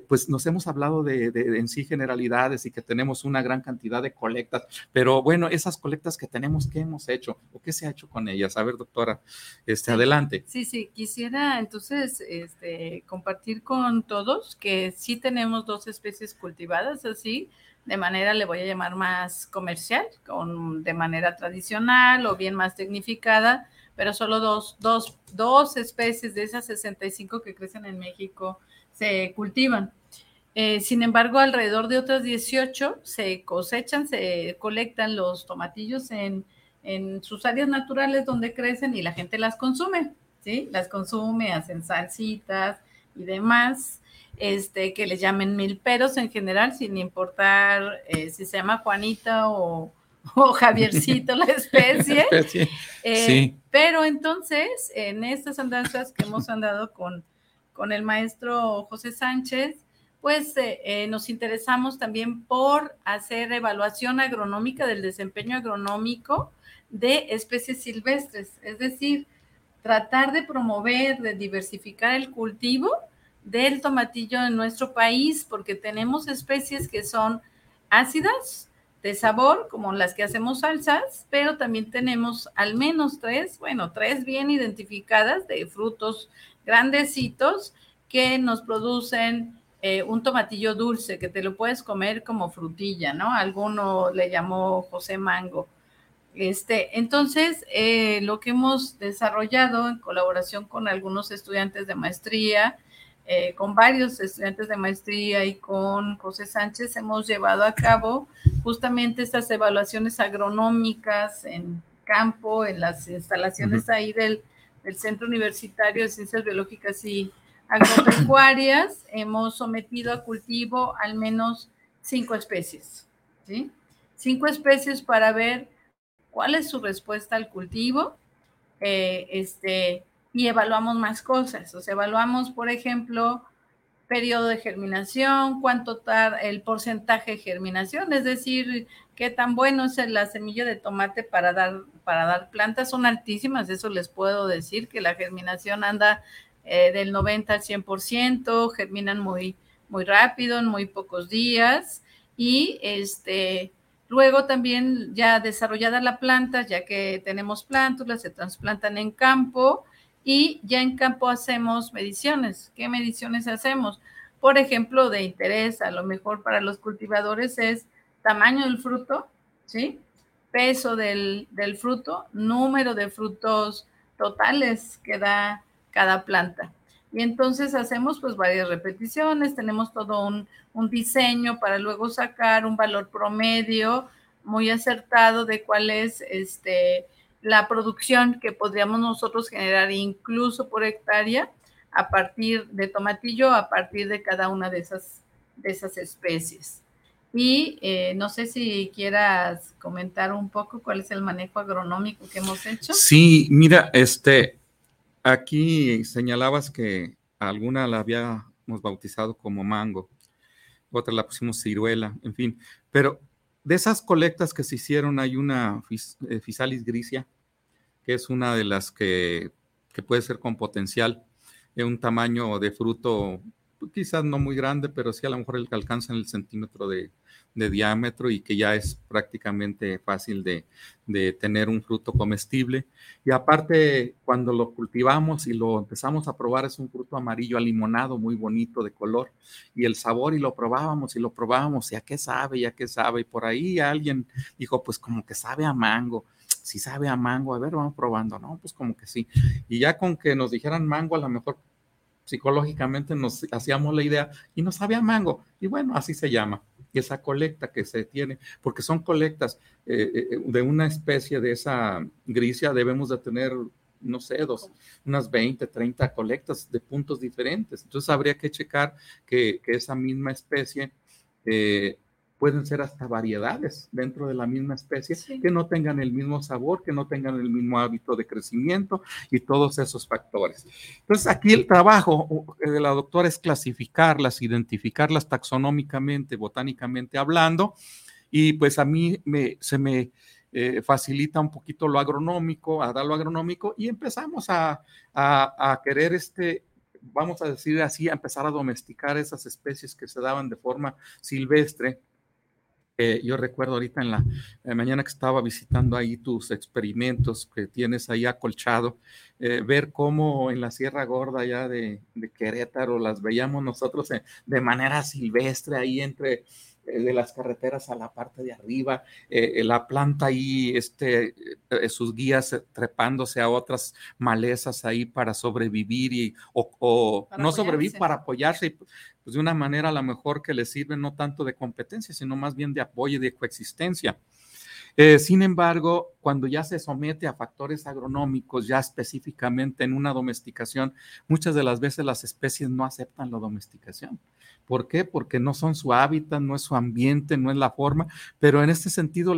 pues nos hemos hablado de, de, en sí generalidades y que tenemos una gran cantidad de colectas, pero bueno, esas colectas que tenemos, ¿qué hemos hecho o qué se ha hecho con ellas? A ver, doctora, este, adelante. Sí, sí, quisiera entonces este, compartir con todos que sí tenemos dos especies cultivadas así, de manera, le voy a llamar más comercial, con, de manera tradicional o bien más tecnificada, pero solo dos, dos, dos especies de esas 65 que crecen en México se cultivan. Eh, sin embargo, alrededor de otras 18 se cosechan, se colectan los tomatillos en, en sus áreas naturales donde crecen y la gente las consume, ¿sí? Las consume, hacen salsitas y demás, este, que les llamen milperos en general, sin importar eh, si se llama Juanita o, [laughs] o Javiercito [laughs] la especie. eh, sí. Pero entonces, en estas andanzas que hemos andado con, con el maestro José Sánchez, pues eh, nos interesamos también por hacer evaluación agronómica del desempeño agronómico de especies silvestres, es decir, tratar de promover, de diversificar el cultivo del tomatillo en nuestro país, porque tenemos especies que son ácidas, de sabor, como las que hacemos salsas, pero también tenemos al menos tres, bueno, tres bien identificadas de frutos grandecitos que nos producen eh, un tomatillo dulce, que te lo puedes comer como frutilla, ¿no? Alguno le llamó José Mango. Este, entonces, eh, lo que hemos desarrollado en colaboración con algunos estudiantes de maestría, eh, con varios estudiantes de maestría y con José Sánchez hemos llevado a cabo justamente estas evaluaciones agronómicas en campo, en las instalaciones ahí del, del Centro Universitario de Ciencias Biológicas y Agropecuarias. [coughs] hemos sometido a cultivo al menos cinco especies, ¿sí? Cinco especies para ver cuál es su respuesta al cultivo, eh, este, y evaluamos más cosas. O sea, evaluamos, por ejemplo, periodo de germinación, cuánto tarda el porcentaje de germinación, es decir, qué tan bueno es la semilla de tomate para dar, para dar plantas, son altísimas, eso les puedo decir, que la germinación anda eh, del 90 al 100%, germinan muy, muy rápido, en muy pocos días, y este, luego también ya desarrollada la planta, ya que tenemos plántulas, se trasplantan en campo, y ya en campo hacemos mediciones. ¿Qué mediciones hacemos? Por ejemplo, de interés, a lo mejor para los cultivadores es tamaño del fruto, ¿sí? Peso del, fruto, número de frutos totales que da cada planta. Y entonces hacemos pues varias repeticiones, tenemos todo un, un, diseño para luego sacar un valor promedio muy acertado de cuál es este, la producción que podríamos nosotros generar incluso por hectárea a partir de tomatillo, a partir de cada una de esas, de esas especies. Y eh, no sé si quieras comentar un poco cuál es el manejo agronómico que hemos hecho. Sí, mira, este, aquí señalabas que alguna la habíamos bautizado como mango, otra la pusimos ciruela, en fin, pero de esas colectas que se hicieron hay una eh, Fisalis grisia, que es una de las que, puede ser con potencial, de un tamaño de fruto quizás no muy grande, pero sí a lo mejor el que alcanza en el centímetro de, diámetro y que ya es prácticamente fácil de, de, tener un fruto comestible. Y aparte, cuando lo cultivamos y lo empezamos a probar, es un fruto amarillo alimonado, muy bonito de color. Y el sabor, y lo probábamos y lo probábamos, y a qué sabe, y a qué sabe. Y por ahí alguien dijo, pues como que sabe a mango si sabe a mango, a ver, vamos probando, ¿no? Pues como que sí. Y ya con que nos dijeran mango, a lo mejor psicológicamente nos hacíamos la idea y no sabe a mango. Y bueno, así se llama. esa colecta que se tiene, porque son colectas eh, eh, de una especie de esa grisia, debemos de tener no sé, dos, unas 20, 30 colectas de puntos diferentes. Entonces habría que checar que, esa misma especie eh, pueden ser hasta variedades dentro de la misma especie que no tengan el mismo sabor, que no tengan el mismo hábito de crecimiento y todos esos factores. Entonces aquí el trabajo de la doctora es clasificarlas, identificarlas taxonómicamente, botánicamente hablando, y pues a mí me, se me eh, facilita un poquito lo agronómico, a dar lo agronómico, y empezamos a, a, a querer este, vamos a decir así, a empezar a domesticar esas especies que se daban de forma silvestre yo recuerdo ahorita en la mañana que estaba visitando ahí tus experimentos que tienes ahí acolchado, eh, ver cómo en la Sierra Gorda ya de, Querétaro las veíamos nosotros de manera silvestre ahí entre eh, de las carreteras a la parte de arriba, eh, la planta ahí, este, sus guías trepándose a otras malezas ahí para sobrevivir y, o, no sobrevivir para apoyarse pues de una manera a lo mejor que les sirve no tanto de competencia, sino más bien de apoyo y de coexistencia. Eh, sin embargo, cuando ya se somete a factores agronómicos, ya específicamente en una domesticación, muchas de las veces las especies no aceptan la domesticación. ¿Por qué? Porque no son su hábitat, no es su ambiente, no es la forma, pero en este sentido,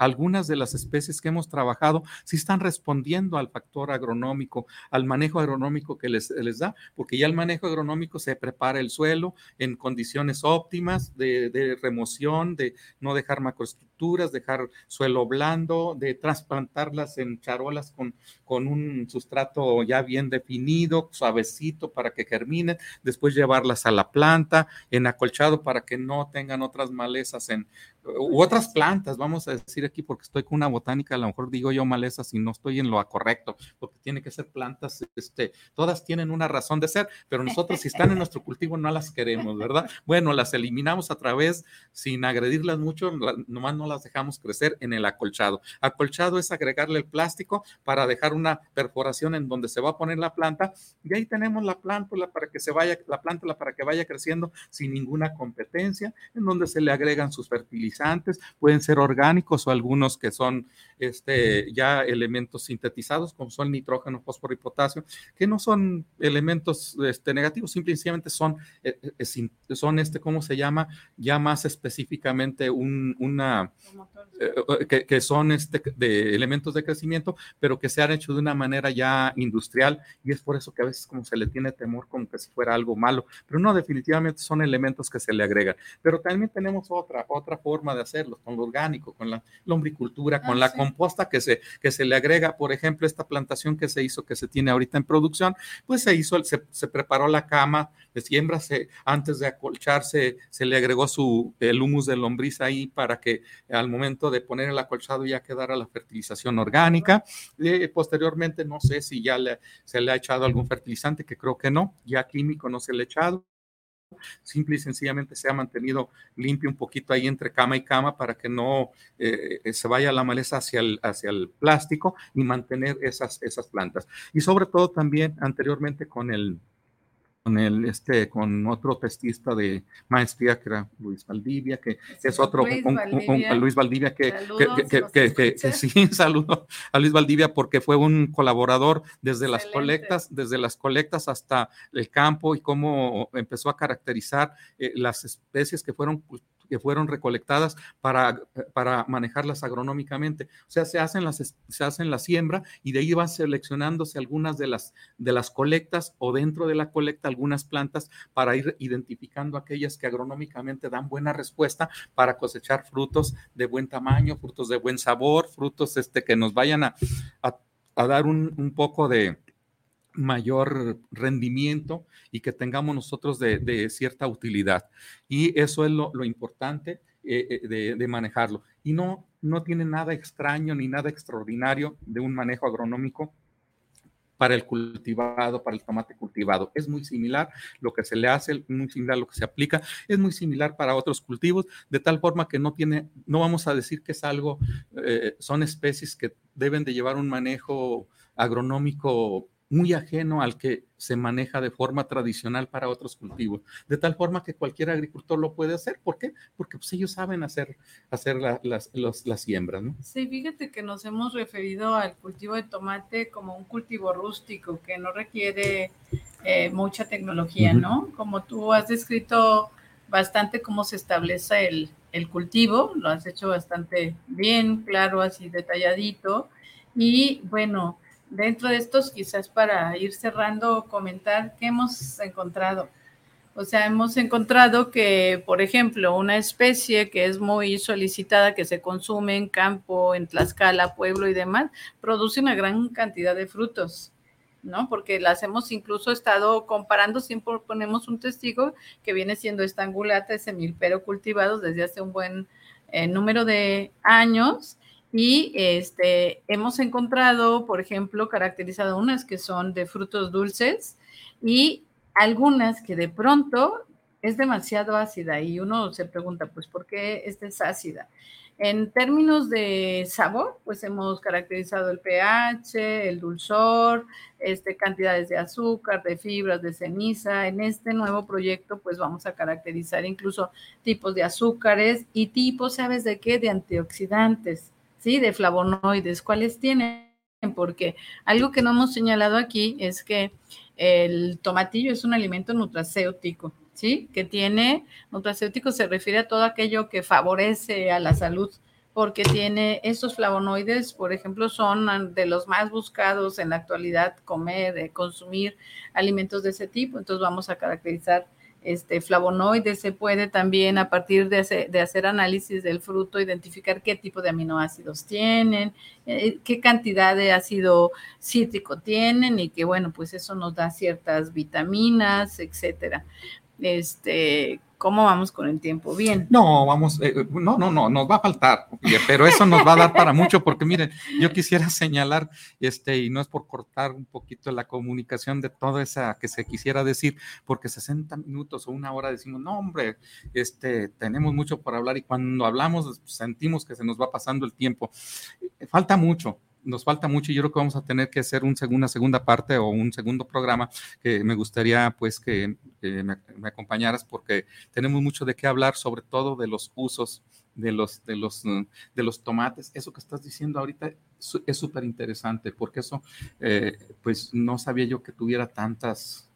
algunas de las especies que hemos trabajado sí están respondiendo al factor agronómico, al manejo agronómico que les, les da, porque ya el manejo agronómico se prepara el suelo en condiciones óptimas de, de remoción, de no dejar macroestructuras, dejar suelo blando, de trasplantarlas en charolas con, con un sustrato ya bien definido, suavecito para que germinen, después llevarlas a la planta, en acolchado para que no tengan otras malezas en, u otras plantas, vamos a decir aquí, porque estoy con una botánica, a lo mejor digo yo maleza si no estoy en lo correcto, porque tiene que ser plantas, este, todas tienen una razón de ser, pero nosotros si están en nuestro cultivo no las queremos, ¿verdad? Bueno, las eliminamos a través, sin agredirlas mucho, nomás no las dejamos crecer en el acolchado. Acolchado es agregarle el plástico para dejar una perforación en donde se va a poner la planta y ahí tenemos la plántula para que se vaya, la plántula para que vaya creciendo sin ninguna competencia, en donde se le agregan sus fertilizantes pueden ser orgánicos o algunos que son este, ya elementos sintetizados, como son nitrógeno, fósforo y potasio, que no son elementos este, negativos, simplemente son, eh, eh, son este, ¿cómo se llama? Ya más específicamente un, una, eh, que, que, son este, de elementos de crecimiento, pero que se han hecho de una manera ya industrial y es por eso que a veces como se le tiene temor como que si fuera algo malo, pero no, definitivamente son elementos que se le agregan. Pero también tenemos otra, otra forma de hacerlo, con lo orgánico, con la lombricultura, con ah, la composta que se, que se le agrega, por ejemplo, esta plantación que se hizo, que se tiene ahorita en producción, pues se hizo, se, se preparó la cama de siembra, se, antes de acolcharse, se le agregó su, el humus de lombriz ahí para que al momento de poner el acolchado ya quedara la fertilización orgánica. y posteriormente, no sé si ya le, se le ha echado algún fertilizante, que creo que no, ya químico no se le ha echado simple y sencillamente se ha mantenido limpio un poquito ahí entre cama y cama para que no eh, eh, se vaya la maleza hacia el, hacia el plástico y mantener esas, esas plantas. Y sobre todo también anteriormente con el, con el este con otro testista de maestría que era Luis Valdivia que es otro Luis Valdivia, Luis Valdivia que, que, que, que, sí [laughs] saludo a Luis Valdivia porque fue un colaborador desde las colectas desde las colectas hasta el campo y cómo empezó a caracterizar eh, las especies que fueron que fueron recolectadas para, para manejarlas agronómicamente. O sea, se hacen, las, se hacen la siembra y de ahí van seleccionándose algunas de las, de las colectas o dentro de la colecta algunas plantas para ir identificando aquellas que agronómicamente dan buena respuesta para cosechar frutos de buen tamaño, frutos de buen sabor, frutos este, que nos vayan a, a, dar un, un poco de, mayor rendimiento y que tengamos nosotros de, cierta utilidad. Y eso es lo, importante eh, eh, de, manejarlo. Y no, no tiene nada extraño ni nada extraordinario de un manejo agronómico para el cultivado, para el tomate cultivado. Es muy similar lo que se le hace, muy similar lo que se aplica, es muy similar para otros cultivos, de tal forma que no tiene, no vamos a decir que es algo, eh, son especies que deben de llevar un manejo agronómico muy ajeno al que se maneja de forma tradicional para otros cultivos, de tal forma que cualquier agricultor lo puede hacer. ¿Por qué? Porque pues, ellos saben hacer, hacer las, las siembras, ¿no? Sí, fíjate que nos hemos referido al cultivo de tomate como un cultivo rústico que no requiere eh, mucha tecnología, ¿no? Como tú has descrito bastante cómo se establece el, el cultivo, lo has hecho bastante bien, claro, así detalladito. Y bueno, dentro de estos, quizás para ir cerrando, comentar qué hemos encontrado. O sea, hemos encontrado que, por ejemplo, una especie que es muy solicitada, que se consume en campo, en Tlaxcala, pueblo y demás, produce una gran cantidad de frutos, ¿no? Porque las hemos incluso estado comparando, siempre ponemos un testigo que viene siendo esta angulata, ese milpero cultivado desde hace un buen eh, número de años y este, hemos encontrado, por ejemplo, caracterizado unas que son de frutos dulces y algunas que de pronto es demasiado ácida y uno se pregunta, pues, ¿por qué esta es ácida? En términos de sabor, pues hemos caracterizado el pH, el dulzor, este, cantidades de azúcar, de fibras, de ceniza. En este nuevo proyecto, pues vamos a caracterizar incluso tipos de azúcares y tipos, ¿sabes de qué? De antioxidantes. ¿Sí? De flavonoides, ¿cuáles tienen? Porque algo que no hemos señalado aquí es que el tomatillo es un alimento nutracéutico, ¿sí? Que tiene, nutracéutico se refiere a todo aquello que favorece a la salud, porque tiene estos flavonoides, por ejemplo, son de los más buscados en la actualidad comer, eh, consumir alimentos de ese tipo, entonces vamos a caracterizar este, flavonoides, se puede también a partir de hacer, análisis del fruto identificar qué tipo de aminoácidos tienen, eh, qué cantidad de ácido cítrico tienen y que bueno, pues eso nos da ciertas vitaminas, etcétera. Este, ¿Cómo vamos con el tiempo? Bien. No, vamos, eh, no, no, no, nos va a faltar, pero eso nos va a dar para mucho, porque miren, yo quisiera señalar, este, y no es por cortar un poquito la comunicación de toda esa que se quisiera decir, porque 60 minutos o una hora decimos, no, hombre, este, tenemos mucho por hablar y cuando hablamos sentimos que se nos va pasando el tiempo. Falta mucho, nos falta mucho y yo creo que vamos a tener que hacer un, una segunda parte o un segundo programa que me gustaría pues que, me, acompañaras porque tenemos mucho de qué hablar, sobre todo de los usos de los, de los, de los tomates. Eso que estás diciendo ahorita es súper interesante porque eso eh, pues no sabía yo que tuviera tantas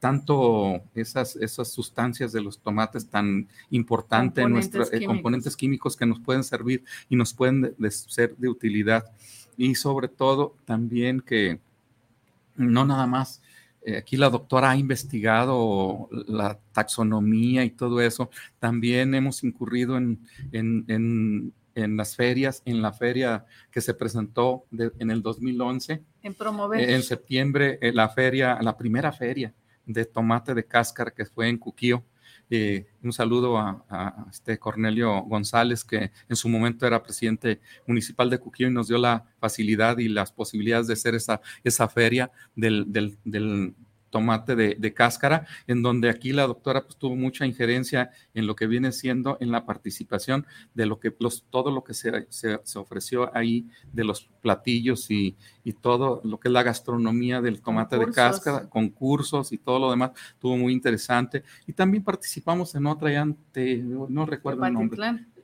tanto esas, esas sustancias de los tomates tan importantes en nuestros eh, componentes químicos que nos pueden servir y nos pueden ser de utilidad y sobre todo también que no nada más, eh, aquí la doctora ha investigado la taxonomía y todo eso, también hemos incurrido en, en, en, las ferias, en la feria que se presentó en el 2011. En promover. En septiembre, eh, la feria, la primera feria de tomate de cáscara que fue en Cuquío eh, un saludo a, este Cornelio González, que en su momento era presidente municipal de Cuquillo y nos dio la facilidad y las posibilidades de hacer esa, esa feria del, del, del tomate de, cáscara, en donde aquí la doctora pues, tuvo mucha injerencia en lo que viene siendo en la participación de lo que los, todo lo que se, se, ofreció ahí de los platillos y, y, todo lo que es la gastronomía del tomate de cáscara, concursos y todo lo demás, tuvo muy interesante. Y también participamos en otra, ya no recuerdo el nombre.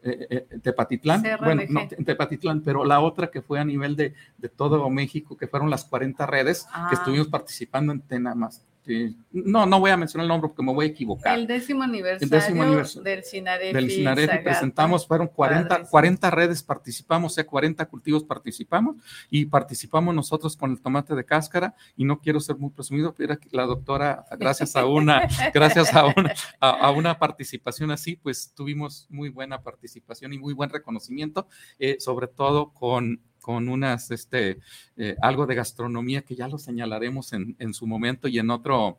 Eh, eh, Tepatitlán, bueno, no, Tepatitlán, pero la otra que fue a nivel de, de todo México, que fueron las 40 redes que ah. estuvimos participando en Tenamas, este, no, no voy a mencionar el nombre porque me voy a equivocar. El décimo aniversario, del Sinarefi. Del presentamos, fueron 40, 40 redes participamos, o sea, 40 cultivos participamos y participamos nosotros con el tomate de cáscara y no quiero ser muy presumido, pero la doctora, gracias a una, [laughs] gracias a una, a, una participación así, pues tuvimos muy buena participación y muy buen reconocimiento, eh, sobre todo con con unas, este, eh, algo de gastronomía que ya lo señalaremos en, en, su momento y en otro,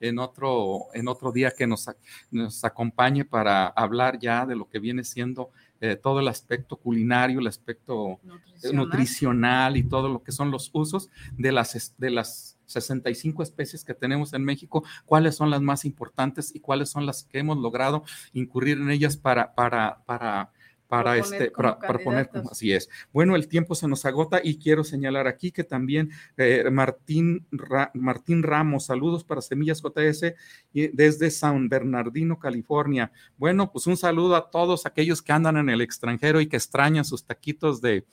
en otro, en otro día que nos, nos acompañe para hablar ya de lo que viene siendo eh, todo el aspecto culinario, el aspecto eh, nutricional. y todo lo que son los usos de las, de las 65 especies que tenemos en México, cuáles son las más importantes y cuáles son las que hemos logrado incurrir en ellas para, para, para para este para, poner como así es. Bueno, el tiempo se nos agota y quiero señalar aquí que también eh, Martín Martín Ramos, saludos para Semillas JS desde San Bernardino, California. Bueno, pues un saludo a todos aquellos que andan en el extranjero y que extrañan sus taquitos de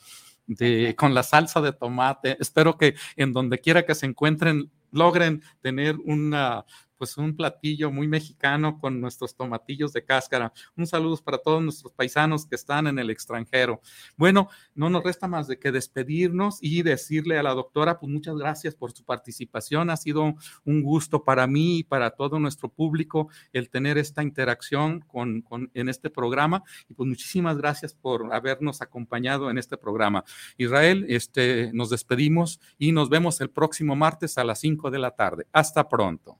de, con la salsa de tomate. Espero que en donde quiera que se encuentren logren tener una pues un platillo muy mexicano con nuestros tomatillos de cáscara. Un saludo para todos nuestros paisanos que están en el extranjero. Bueno, no nos resta más de que despedirnos y decirle a la doctora, pues muchas gracias por su participación. Ha sido un gusto para mí y para todo nuestro público el tener esta interacción con, en este programa. Y pues muchísimas gracias por habernos acompañado en este programa. Israel, este, nos despedimos y nos vemos el próximo martes a las 5 de la tarde. Hasta pronto.